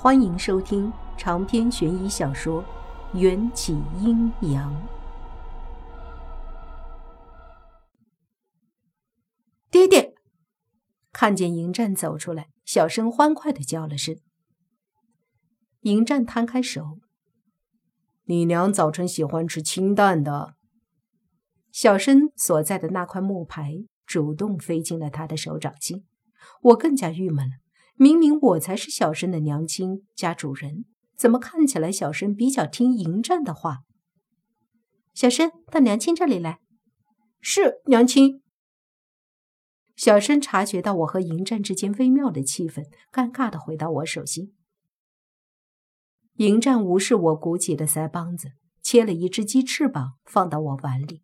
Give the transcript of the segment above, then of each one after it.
欢迎收听长篇悬疑小说《缘起阴阳》。爹爹看见迎战走出来，小声欢快的叫了声。迎战摊开手：“你娘早晨喜欢吃清淡的。”小生所在的那块木牌主动飞进了他的手掌心，我更加郁闷了。明明我才是小生的娘亲家主人，怎么看起来小生比较听迎战的话？小生到娘亲这里来。是娘亲。小生察觉到我和迎战之间微妙的气氛，尴尬的回到我手心。迎战无视我鼓起的腮帮子，切了一只鸡翅膀放到我碗里。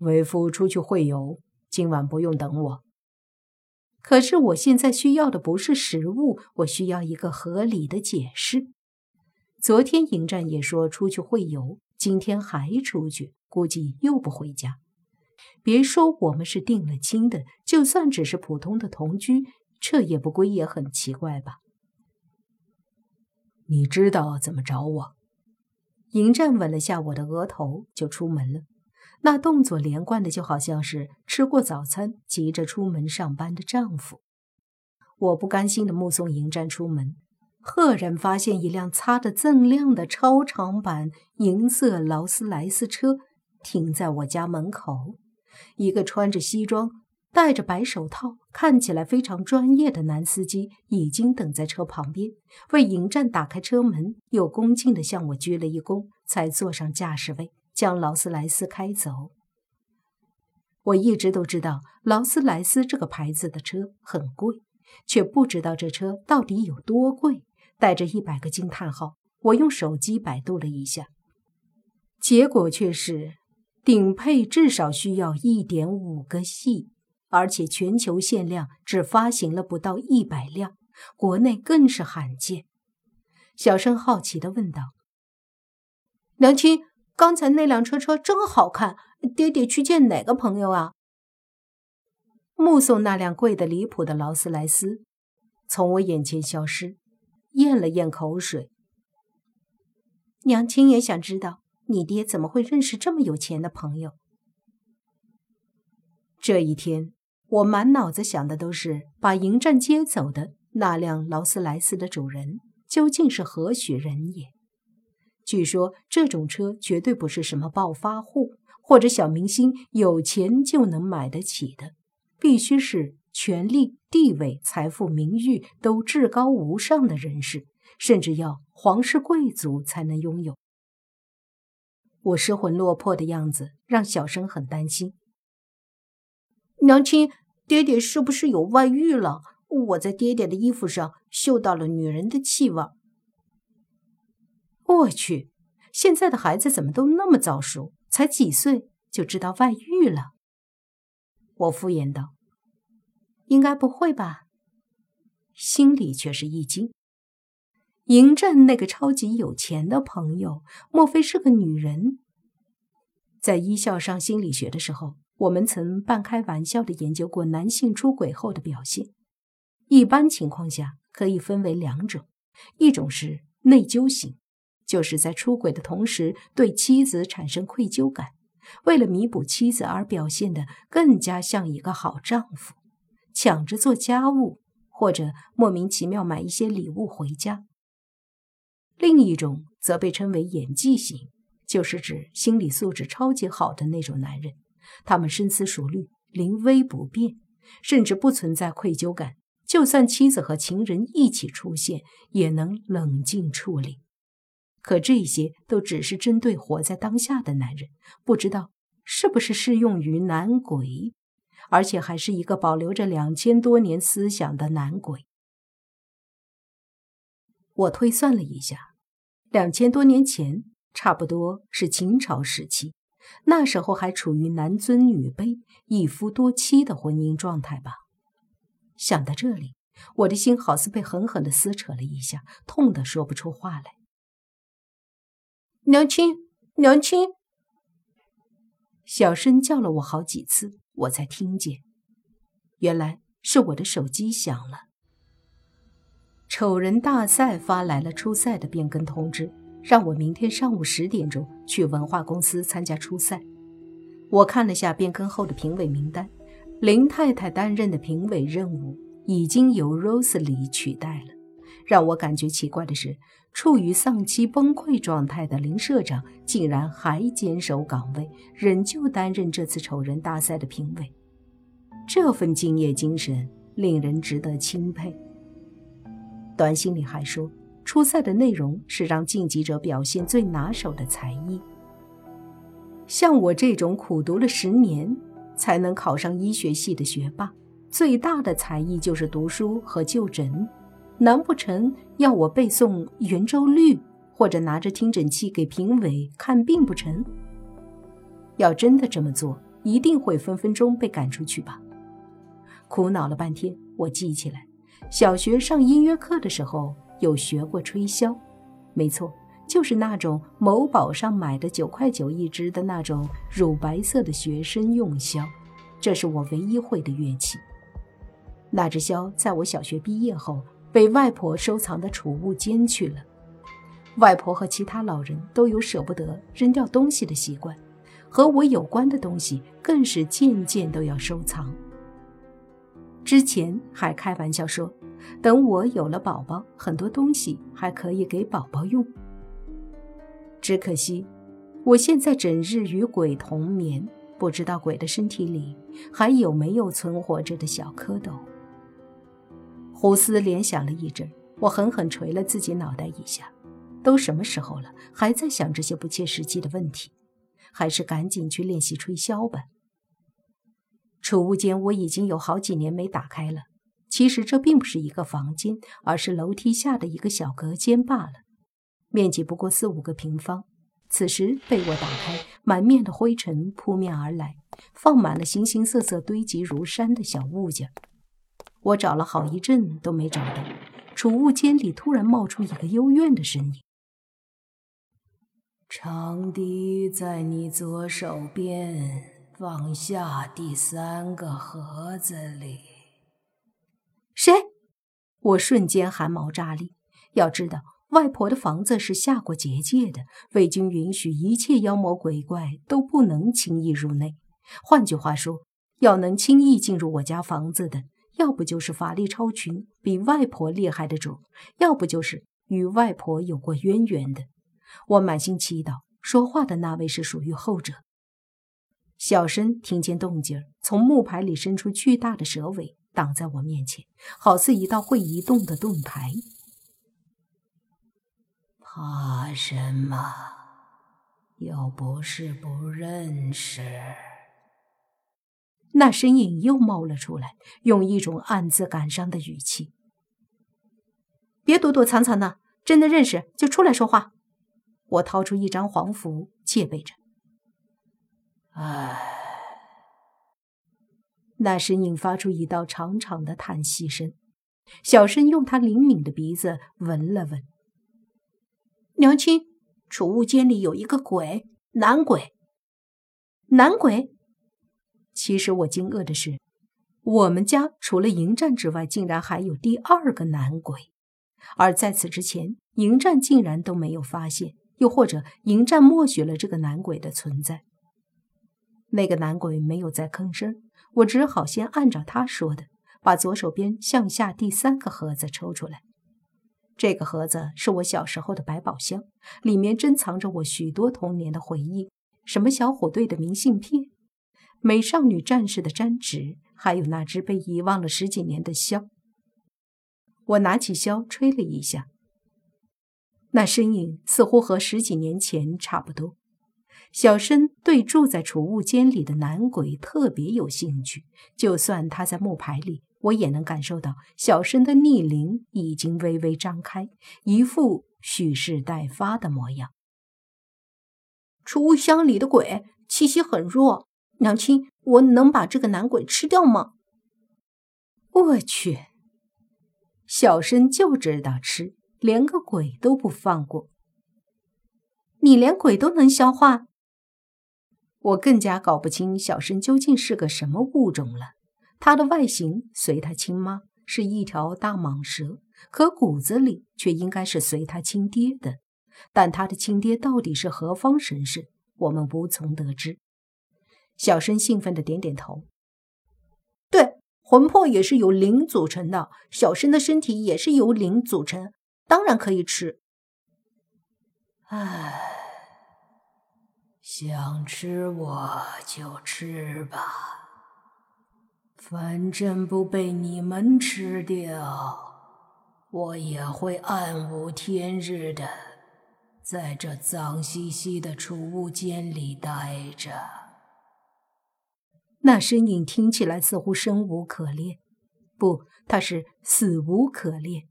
为夫出去会游，今晚不用等我。可是我现在需要的不是食物，我需要一个合理的解释。昨天迎战也说出去会游，今天还出去，估计又不回家。别说我们是定了亲的，就算只是普通的同居，这也不归也很奇怪吧？你知道怎么找我？迎战吻了下我的额头，就出门了。那动作连贯的，就好像是吃过早餐急着出门上班的丈夫。我不甘心的目送迎战出门，赫然发现一辆擦得锃亮的超长版银色劳斯莱斯车停在我家门口。一个穿着西装、戴着白手套、看起来非常专业的男司机已经等在车旁边，为迎战打开车门，又恭敬地向我鞠了一躬，才坐上驾驶位。将劳斯莱斯开走。我一直都知道劳斯莱斯这个牌子的车很贵，却不知道这车到底有多贵。带着一百个惊叹号，我用手机百度了一下，结果却是顶配至少需要一点五个系，而且全球限量只发行了不到一百辆，国内更是罕见。小声好奇地问道：“娘亲。”刚才那辆车车真好看，爹爹去见哪个朋友啊？目送那辆贵的离谱的劳斯莱斯从我眼前消失，咽了咽口水。娘亲也想知道，你爹怎么会认识这么有钱的朋友？这一天，我满脑子想的都是把迎战接走的那辆劳斯莱斯的主人究竟是何许人也。据说这种车绝对不是什么暴发户或者小明星有钱就能买得起的，必须是权力、地位、财富、名誉都至高无上的人士，甚至要皇室贵族才能拥有。我失魂落魄的样子让小生很担心。娘亲，爹爹是不是有外遇了？我在爹爹的衣服上嗅到了女人的气味。我去，现在的孩子怎么都那么早熟？才几岁就知道外遇了？我敷衍道：“应该不会吧？”心里却是一惊。迎战那个超级有钱的朋友，莫非是个女人？在一校上心理学的时候，我们曾半开玩笑的研究过男性出轨后的表现。一般情况下，可以分为两种：一种是内疚型。就是在出轨的同时，对妻子产生愧疚感，为了弥补妻子而表现得更加像一个好丈夫，抢着做家务，或者莫名其妙买一些礼物回家。另一种则被称为演技型，就是指心理素质超级好的那种男人，他们深思熟虑，临危不变，甚至不存在愧疚感，就算妻子和情人一起出现，也能冷静处理。可这些都只是针对活在当下的男人，不知道是不是适用于男鬼，而且还是一个保留着两千多年思想的男鬼。我推算了一下，两千多年前，差不多是秦朝时期，那时候还处于男尊女卑、一夫多妻的婚姻状态吧。想到这里，我的心好似被狠狠地撕扯了一下，痛得说不出话来。娘亲，娘亲！小声叫了我好几次，我才听见，原来是我的手机响了。丑人大赛发来了初赛的变更通知，让我明天上午十点钟去文化公司参加初赛。我看了下变更后的评委名单，林太太担任的评委任务已经由 Rose 里取代了。让我感觉奇怪的是，处于丧妻崩溃状态的林社长竟然还坚守岗位，仍旧担任这次丑人大赛的评委。这份敬业精神令人值得钦佩。短信里还说，初赛的内容是让晋级者表现最拿手的才艺。像我这种苦读了十年才能考上医学系的学霸，最大的才艺就是读书和就诊。难不成要我背诵圆周率，或者拿着听诊器给评委看病不成？要真的这么做，一定会分分钟被赶出去吧。苦恼了半天，我记起来，小学上音乐课的时候有学过吹箫，没错，就是那种某宝上买的九块九一支的那种乳白色的学生用箫，这是我唯一会的乐器。那只箫在我小学毕业后。被外婆收藏的储物间去了。外婆和其他老人都有舍不得扔掉东西的习惯，和我有关的东西更是件件都要收藏。之前还开玩笑说，等我有了宝宝，很多东西还可以给宝宝用。只可惜，我现在整日与鬼同眠，不知道鬼的身体里还有没有存活着的小蝌蚪。胡思联想了一阵，我狠狠捶了自己脑袋一下。都什么时候了，还在想这些不切实际的问题？还是赶紧去练习吹箫吧。储物间我已经有好几年没打开了。其实这并不是一个房间，而是楼梯下的一个小隔间罢了，面积不过四五个平方。此时被我打开，满面的灰尘扑面而来，放满了形形色色、堆积如山的小物件。我找了好一阵都没找到，储物间里突然冒出一个幽怨的声音：“长笛在你左手边，放下第三个盒子里。”谁？我瞬间汗毛炸立。要知道，外婆的房子是下过结界的，未经允许，一切妖魔鬼怪都不能轻易入内。换句话说，要能轻易进入我家房子的。要不就是法力超群、比外婆厉害的主，要不就是与外婆有过渊源的。我满心祈祷，说话的那位是属于后者。小申听见动静，从木牌里伸出巨大的蛇尾，挡在我面前，好似一道会移动的盾牌。怕什么？又不是不认识。那身影又冒了出来，用一种暗自感伤的语气：“别躲躲藏藏的，真的认识就出来说话。”我掏出一张黄符，戒备着。唉，那身影发出一道长长的叹息声。小生用他灵敏的鼻子闻了闻：“娘亲，储物间里有一个鬼，男鬼，男鬼。”其实我惊愕的是，我们家除了迎战之外，竟然还有第二个男鬼，而在此之前，迎战竟然都没有发现，又或者迎战默许了这个男鬼的存在。那个男鬼没有再吭声，我只好先按照他说的，把左手边向下第三个盒子抽出来。这个盒子是我小时候的百宝箱，里面珍藏着我许多童年的回忆，什么小虎队的明信片。美少女战士的粘纸，还有那只被遗忘了十几年的箫。我拿起箫吹了一下，那声音似乎和十几年前差不多。小申对住在储物间里的男鬼特别有兴趣，就算他在木牌里，我也能感受到小申的逆鳞已经微微张开，一副蓄势待发的模样。储物箱里的鬼气息很弱。娘亲，我能把这个男鬼吃掉吗？我去，小生就知道吃，连个鬼都不放过。你连鬼都能消化？我更加搞不清小生究竟是个什么物种了。他的外形随他亲妈，是一条大蟒蛇，可骨子里却应该是随他亲爹的。但他的亲爹到底是何方神圣，我们无从得知。小生兴奋的点点头。对，魂魄也是由灵组成的，小生的身体也是由灵组成，当然可以吃。唉，想吃我就吃吧，反正不被你们吃掉，我也会暗无天日的在这脏兮兮的储物间里待着。那身影听起来似乎生无可恋，不，他是死无可恋。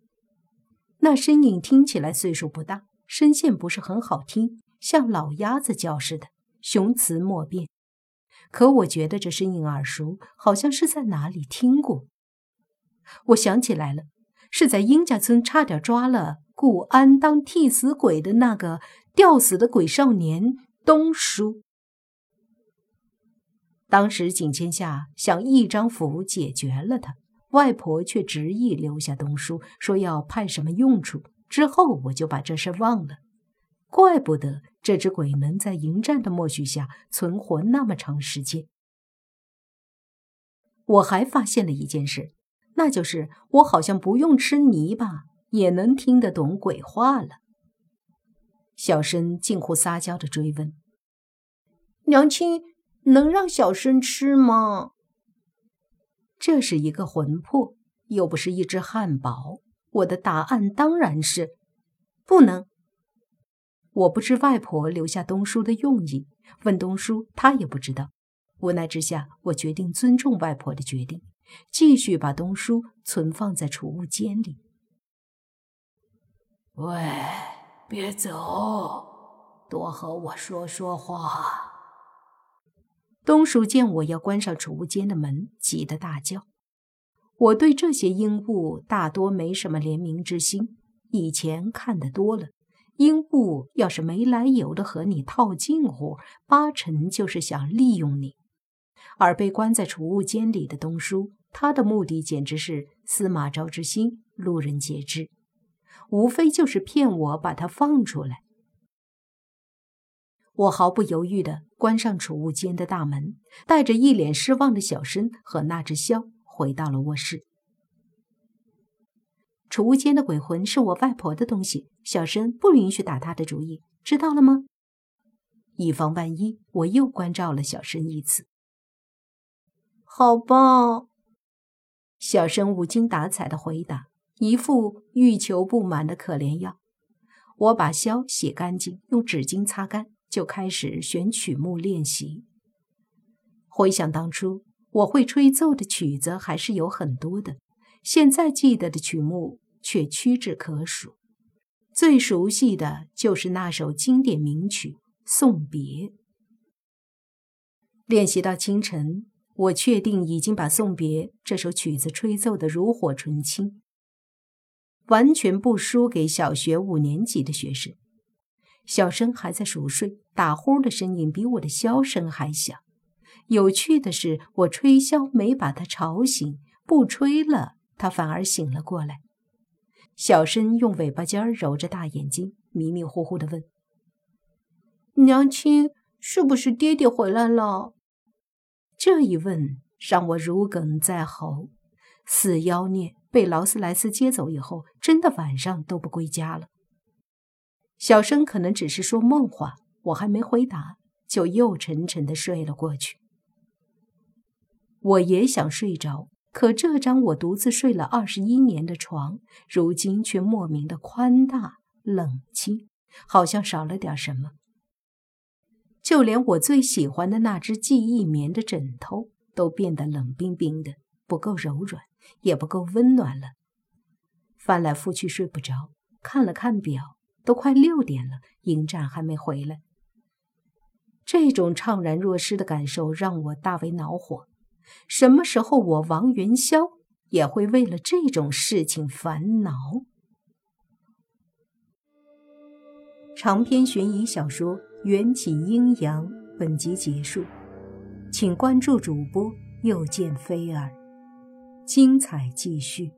那身影听起来岁数不大。声线不是很好听，像老鸭子叫似的，雄雌莫辨。可我觉得这声音耳熟，好像是在哪里听过。我想起来了，是在殷家村差点抓了顾安当替死鬼的那个吊死的鬼少年东叔。当时景千夏想一张符解决了他，外婆却执意留下东叔，说要派什么用处。之后我就把这事忘了，怪不得这只鬼能在迎战的默许下存活那么长时间。我还发现了一件事，那就是我好像不用吃泥巴也能听得懂鬼话了。小生近乎撒娇的追问：“娘亲，能让小生吃吗？”这是一个魂魄，又不是一只汉堡。我的答案当然是不能。我不知外婆留下东叔的用意，问东叔，他也不知道。无奈之下，我决定尊重外婆的决定，继续把东叔存放在储物间里。喂，别走，多和我说说话。东叔见我要关上储物间的门，急得大叫。我对这些鹦鹉大多没什么怜悯之心，以前看得多了。鹦鹉要是没来由的和你套近乎，八成就是想利用你。而被关在储物间里的东叔，他的目的简直是司马昭之心，路人皆知，无非就是骗我把他放出来。我毫不犹豫地关上储物间的大门，带着一脸失望的小申和那只枭。回到了卧室。储物间的鬼魂是我外婆的东西，小申不允许打她的主意，知道了吗？以防万一，我又关照了小生一次。好吧，小生无精打采的回答，一副欲求不满的可怜样。我把箫洗干净，用纸巾擦干，就开始选曲目练习。回想当初。我会吹奏的曲子还是有很多的，现在记得的曲目却屈指可数。最熟悉的就是那首经典名曲《送别》。练习到清晨，我确定已经把《送别》这首曲子吹奏得炉火纯青，完全不输给小学五年级的学生。小生还在熟睡，打呼的声音比我的箫声还响。有趣的是，我吹箫没把他吵醒，不吹了，他反而醒了过来。小申用尾巴尖揉着大眼睛，迷迷糊糊地问：“娘亲，是不是爹爹回来了？”这一问让我如鲠在喉。死妖孽被劳斯莱斯接走以后，真的晚上都不归家了。小生可能只是说梦话，我还没回答，就又沉沉的睡了过去。我也想睡着，可这张我独自睡了二十一年的床，如今却莫名的宽大冷清，好像少了点什么。就连我最喜欢的那只记忆棉的枕头，都变得冷冰冰的，不够柔软，也不够温暖了。翻来覆去睡不着，看了看表，都快六点了，迎战还没回来。这种怅然若失的感受让我大为恼火。什么时候我王元宵也会为了这种事情烦恼？长篇悬疑小说《缘起阴阳》本集结束，请关注主播又见菲儿，精彩继续。